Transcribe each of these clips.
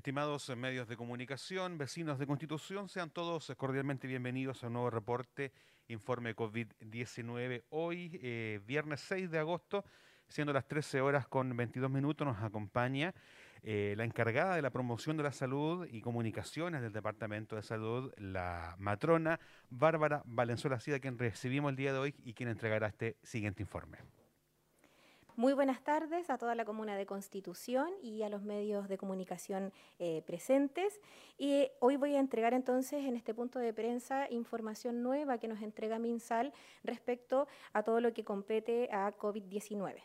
Estimados medios de comunicación, vecinos de Constitución, sean todos cordialmente bienvenidos a un nuevo reporte Informe COVID-19. Hoy, eh, viernes 6 de agosto, siendo las 13 horas con 22 minutos, nos acompaña eh, la encargada de la promoción de la salud y comunicaciones del Departamento de Salud, la matrona Bárbara Valenzuela Sida, quien recibimos el día de hoy y quien entregará este siguiente informe. Muy buenas tardes a toda la comuna de Constitución y a los medios de comunicación eh, presentes. Y hoy voy a entregar entonces en este punto de prensa información nueva que nos entrega MinSal respecto a todo lo que compete a COVID-19.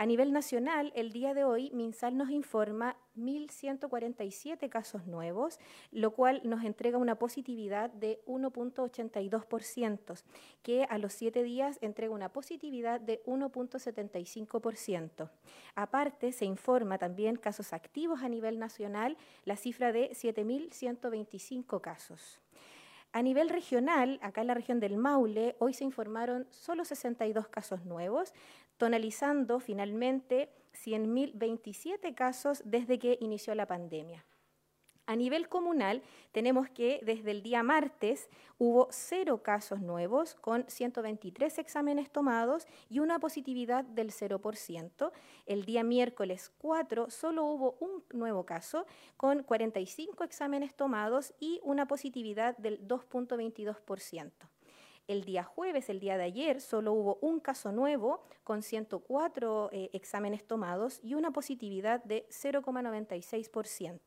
A nivel nacional, el día de hoy, MinSal nos informa 1.147 casos nuevos, lo cual nos entrega una positividad de 1.82%, que a los siete días entrega una positividad de 1.75%. Aparte, se informa también casos activos a nivel nacional, la cifra de 7.125 casos. A nivel regional, acá en la región del Maule, hoy se informaron solo 62 casos nuevos, tonalizando finalmente 100.027 casos desde que inició la pandemia. A nivel comunal, tenemos que desde el día martes hubo cero casos nuevos con 123 exámenes tomados y una positividad del 0%. El día miércoles 4 solo hubo un nuevo caso con 45 exámenes tomados y una positividad del 2.22%. El día jueves, el día de ayer, solo hubo un caso nuevo con 104 eh, exámenes tomados y una positividad de 0,96%.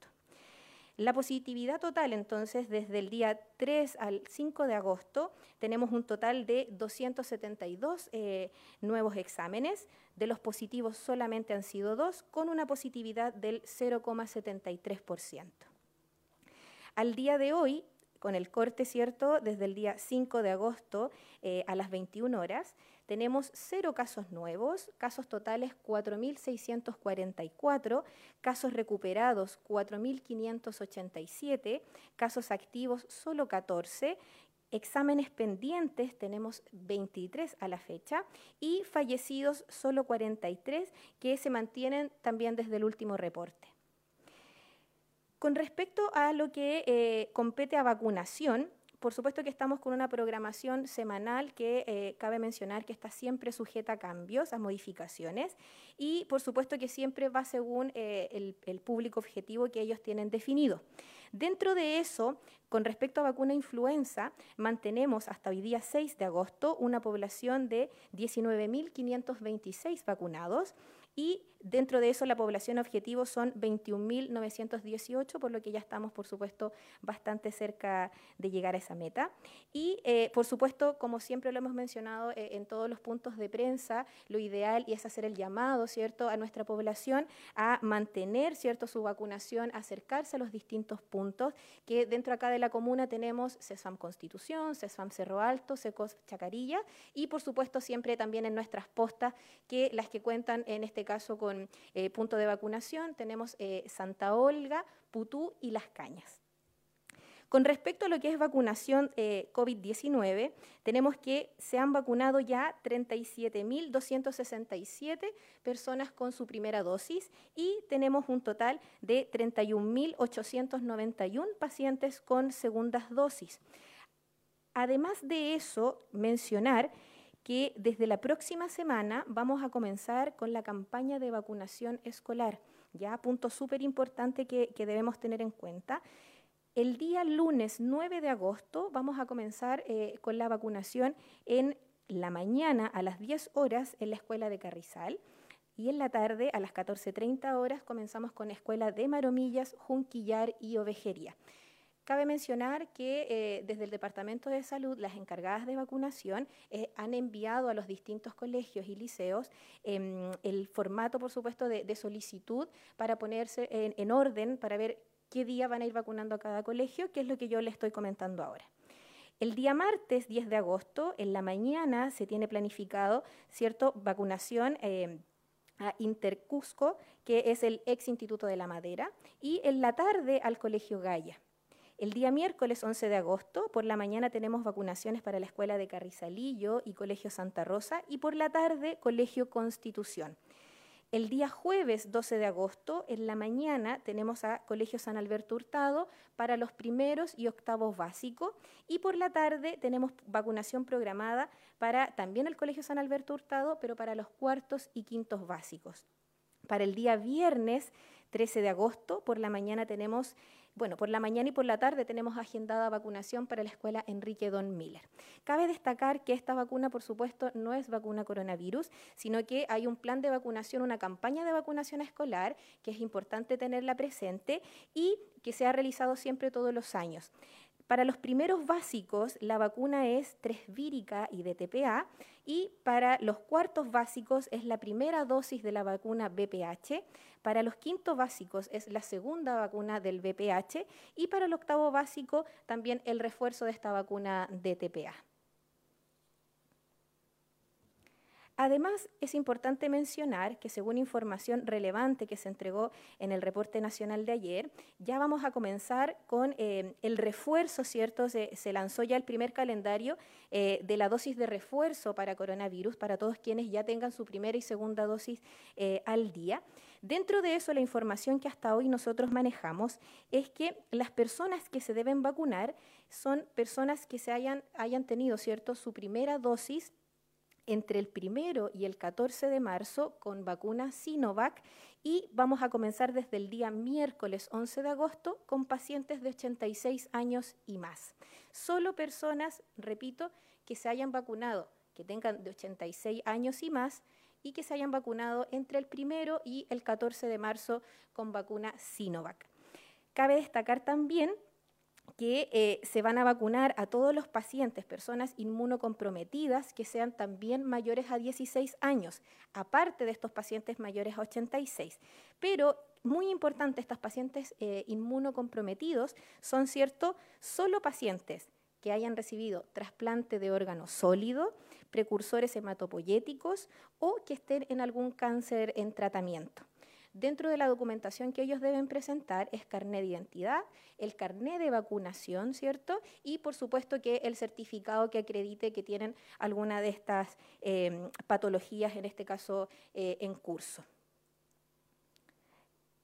La positividad total, entonces, desde el día 3 al 5 de agosto, tenemos un total de 272 eh, nuevos exámenes. De los positivos solamente han sido dos, con una positividad del 0,73%. Al día de hoy, con el corte, ¿cierto? Desde el día 5 de agosto eh, a las 21 horas, tenemos cero casos nuevos, casos totales 4.644, casos recuperados 4.587, casos activos solo 14 exámenes pendientes tenemos 23 a la fecha y fallecidos solo 43 que se mantienen también desde el último reporte. Con respecto a lo que eh, compete a vacunación, por supuesto que estamos con una programación semanal que eh, cabe mencionar que está siempre sujeta a cambios, a modificaciones, y por supuesto que siempre va según eh, el, el, público objetivo que ellos tienen definido. Dentro de eso, con respecto a vacuna influenza, mantenemos hasta hoy día 6 de agosto una población de 19.526 vacunados y dentro de eso la población objetivo son 21.918, por lo que ya estamos, por supuesto, bastante cerca de llegar a esa meta. Y, eh, por supuesto, como siempre lo hemos mencionado eh, en todos los puntos de prensa, lo ideal y es hacer el llamado, ¿cierto?, a nuestra población a mantener, ¿cierto?, su vacunación, acercarse a los distintos puntos, que dentro acá de la comuna tenemos CESFAM Constitución, CESFAM Cerro Alto, SECOS Chacarilla y, por supuesto, siempre también en nuestras postas, que las que cuentan en este caso con eh, punto de vacunación, tenemos eh, Santa Olga, Putú y Las Cañas. Con respecto a lo que es vacunación eh, COVID-19, tenemos que se han vacunado ya 37.267 personas con su primera dosis y tenemos un total de 31.891 pacientes con segundas dosis. Además de eso, mencionar que desde la próxima semana vamos a comenzar con la campaña de vacunación escolar. Ya, punto súper importante que, debemos tener en cuenta. El día lunes 9 de agosto vamos a comenzar eh, con la vacunación en la mañana a las 10 horas en la escuela de Carrizal y en la tarde a las 14.30 horas comenzamos con la escuela de Maromillas, Junquillar y Ovejería. Cabe mencionar que eh, desde el Departamento de Salud las encargadas de vacunación eh, han enviado a los distintos colegios y liceos em, el formato, por supuesto, de, solicitud para ponerse en, orden, para ver qué día van a ir vacunando a cada colegio, que es lo que yo le estoy comentando ahora. El día martes 10 de agosto, en la mañana, se tiene planificado, ¿cierto?, vacunación em, a Intercusco, que es el ex Instituto de la Madera, y en la tarde al Colegio Gaya. El día miércoles 11 de agosto, por la mañana tenemos vacunaciones para la Escuela de Carrizalillo y Colegio Santa Rosa y por la tarde Colegio Constitución. El día jueves 12 de agosto, en la mañana, tenemos a Colegio San Alberto Hurtado para los primeros y octavos básicos y por la tarde tenemos vacunación programada para también el Colegio San Alberto Hurtado, pero para los cuartos y quintos básicos. Para el día viernes 13 de agosto, por la mañana tenemos bueno, por la mañana y por la tarde tenemos agendada vacunación para la escuela Enrique Don Miller. Cabe destacar que esta vacuna, por supuesto, no es vacuna coronavirus, sino que hay un plan de vacunación, una campaña de vacunación escolar, que es importante tenerla presente y que se ha realizado siempre todos los años. Para los primeros básicos, la vacuna es 3 vírica y DTPA, y para los cuartos básicos es la primera dosis de la vacuna BPH, para los quintos básicos es la segunda vacuna del BPH y para el octavo básico también el refuerzo de esta vacuna DTPA. Además, es importante mencionar que según información relevante que se entregó en el reporte nacional de ayer, ya vamos a comenzar con eh, el refuerzo, ¿cierto? Se, lanzó ya el primer calendario eh, de la dosis de refuerzo para coronavirus, para todos quienes ya tengan su primera y segunda dosis eh, al día. Dentro de eso, la información que hasta hoy nosotros manejamos es que las personas que se deben vacunar son personas que se hayan, hayan tenido, ¿cierto?, su primera dosis entre el primero y el 14 de marzo con vacuna Sinovac y vamos a comenzar desde el día miércoles 11 de agosto con pacientes de 86 años y más. Solo personas, repito, que se hayan vacunado, que tengan de 86 años y más y que se hayan vacunado entre el primero y el 14 de marzo con vacuna Sinovac. Cabe destacar también que eh, se van a vacunar a todos los pacientes, personas inmunocomprometidas, que sean también mayores a 16 años, aparte de estos pacientes mayores a 86. Pero muy importante, estos pacientes eh, inmunocomprometidos son, cierto, solo pacientes que hayan recibido trasplante de órgano sólido, precursores hematopoyéticos o que estén en algún cáncer en tratamiento. Dentro de la documentación que ellos deben presentar es carné de identidad, el carné de vacunación, ¿cierto? Y por supuesto que el certificado que acredite que tienen alguna de estas em, patologías, en este caso eh, en curso.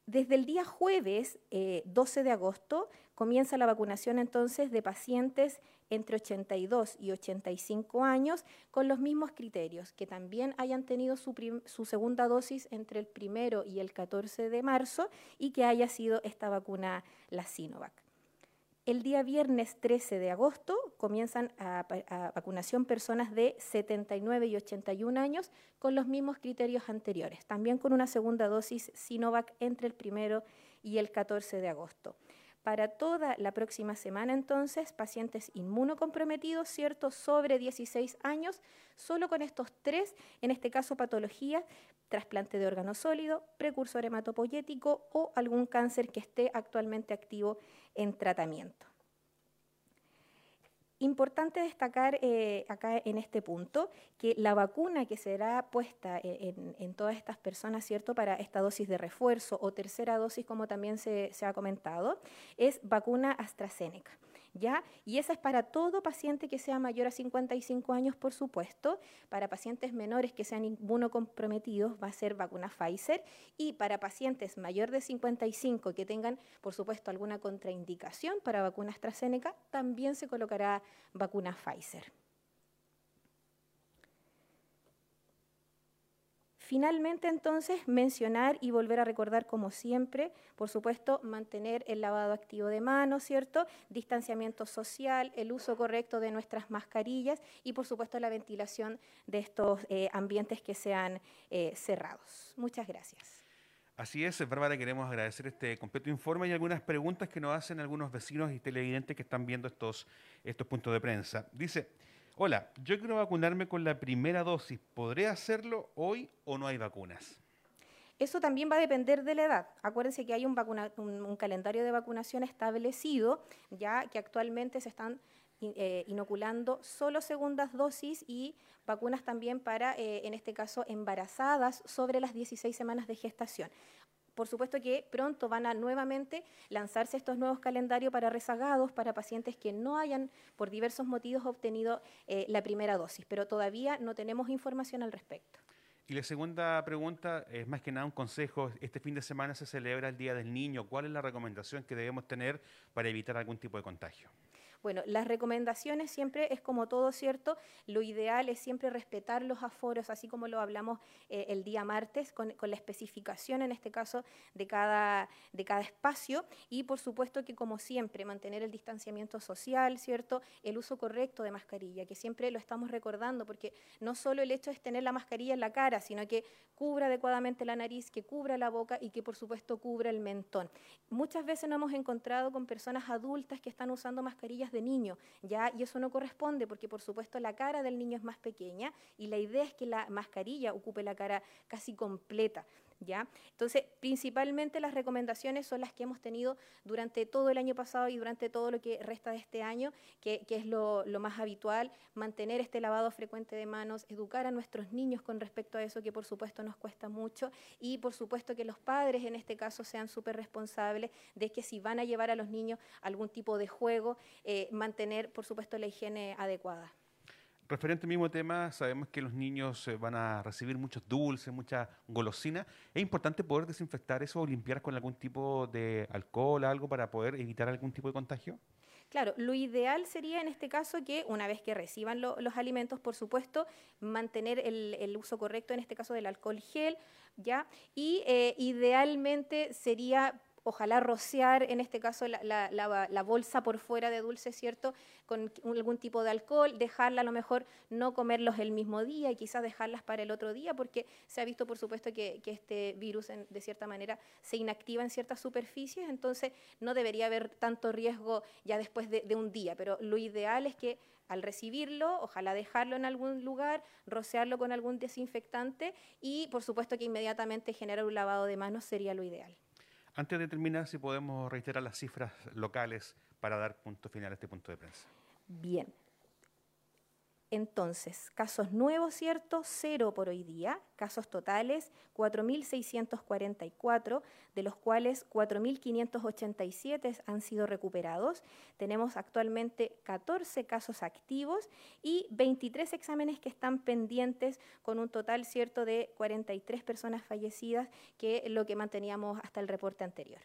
Desde el día jueves 12 eh, de agosto comienza la vacunación entonces de pacientes entre 82 y 85 años con los mismos criterios, que también hayan tenido su, segunda dosis entre el primero y el 14 de marzo y que haya sido esta vacuna, la Sinovac. El día viernes 13 de agosto comienzan a, vacunación personas de 79 y 81 años con los mismos criterios anteriores, también con una segunda dosis Sinovac entre el primero y el 14 de agosto para toda la próxima semana entonces pacientes inmunocomprometidos, ¿cierto? Sobre 16 años, solo con estos tres, en este caso patologías, trasplante de órgano sólido, precursor hematopoyético o algún cáncer que esté actualmente activo en tratamiento. Importante destacar eh, acá en este punto que la vacuna que será puesta e, en, todas estas personas, ¿cierto?, para esta dosis de refuerzo o tercera dosis, como también se, se ha comentado, es vacuna AstraZeneca. Y esa es para todo paciente que sea mayor a 55 años, por supuesto. Para pacientes menores que sean inmunocomprometidos va a ser vacuna Pfizer. Y para pacientes mayor de 55 que tengan, por supuesto, alguna contraindicación para vacuna AstraZeneca, también se colocará vacuna Pfizer. Finalmente, entonces, mencionar y volver a recordar, como siempre, por supuesto, mantener el lavado activo de manos, ¿cierto? Distanciamiento social, el uso correcto de nuestras mascarillas y, por supuesto, la ventilación de estos eh, ambientes que sean eh, cerrados. Muchas gracias. Así es, Bárbara, queremos agradecer este completo informe y algunas preguntas que nos hacen algunos vecinos y televidentes que están viendo estos, estos puntos de prensa. Dice, Hola, yo quiero vacunarme con la primera dosis. ¿Podré hacerlo hoy o no hay vacunas? Eso también va a depender de la edad. Acuérdense que hay un, calendario de vacunación establecido, ya que actualmente se están eh, inoculando solo segundas dosis y vacunas también para, eh, en este caso, embarazadas sobre las 16 semanas de gestación por supuesto que pronto van a nuevamente lanzarse estos nuevos calendarios para rezagados, para pacientes que no hayan por diversos motivos obtenido eh, la primera dosis, pero todavía no tenemos información al respecto. Y la segunda pregunta es más que nada un consejo. Este fin de semana se celebra el Día del Niño. ¿Cuál es la recomendación que debemos tener para evitar algún tipo de contagio? Bueno, las recomendaciones siempre es como todo, ¿cierto? Lo ideal es siempre respetar los aforos, así como lo hablamos eh, el día martes, con, la especificación en este caso de cada, de cada espacio y por supuesto que como siempre mantener el distanciamiento social, ¿cierto? El uso correcto de mascarilla, que siempre lo estamos recordando, porque no solo el hecho es tener la mascarilla en la cara, sino que cubra adecuadamente la nariz, que cubra la boca y que por supuesto cubra el mentón. Muchas veces nos hemos encontrado con personas adultas que están usando mascarillas de niño, ¿ya? Y eso no corresponde porque, por supuesto, la cara del niño es más pequeña y la idea es que la mascarilla ocupe la cara casi completa. ¿Ya? Entonces, principalmente las recomendaciones son las que hemos tenido durante todo el año pasado y durante todo lo que resta de este año, que, es lo, más habitual, mantener este lavado frecuente de manos, educar a nuestros niños con respecto a eso, que por supuesto nos cuesta mucho, y por supuesto que los padres en este caso sean súper responsables de que si van a llevar a los niños algún tipo de juego, eh, mantener por supuesto la higiene adecuada. Referente al mismo tema, sabemos que los niños eh, van a recibir muchos dulces, mucha golosina. ¿Es importante poder desinfectar eso o limpiar con algún tipo de alcohol, algo para poder evitar algún tipo de contagio? Claro, lo ideal sería en este caso que una vez que reciban los alimentos, por supuesto, mantener el, uso correcto, en este caso del alcohol gel, ¿ya? Y eh, idealmente sería ojalá rociar, en este caso, la, bolsa por fuera de dulce, ¿cierto? Con algún tipo de alcohol, dejarla a lo mejor no comerlos el mismo día y quizás dejarlas para el otro día, porque se ha visto, por supuesto, que, este virus, de cierta manera, se inactiva en ciertas superficies, entonces no debería haber tanto riesgo ya después de, de un día, pero lo ideal es que al recibirlo, ojalá dejarlo en algún lugar, rociarlo con algún desinfectante y por supuesto que inmediatamente generar un lavado de manos sería lo ideal. Antes de terminar, si podemos reiterar las cifras locales para dar punto final a este punto de prensa. Bien, entonces, casos nuevos, ¿cierto? Cero por hoy día. Casos totales, 4.644, de los cuales 4.587 han sido recuperados. Tenemos actualmente 14 casos activos y 23 exámenes que están pendientes con un total, ¿cierto?, de 43 personas fallecidas, que es lo que manteníamos hasta el reporte anterior.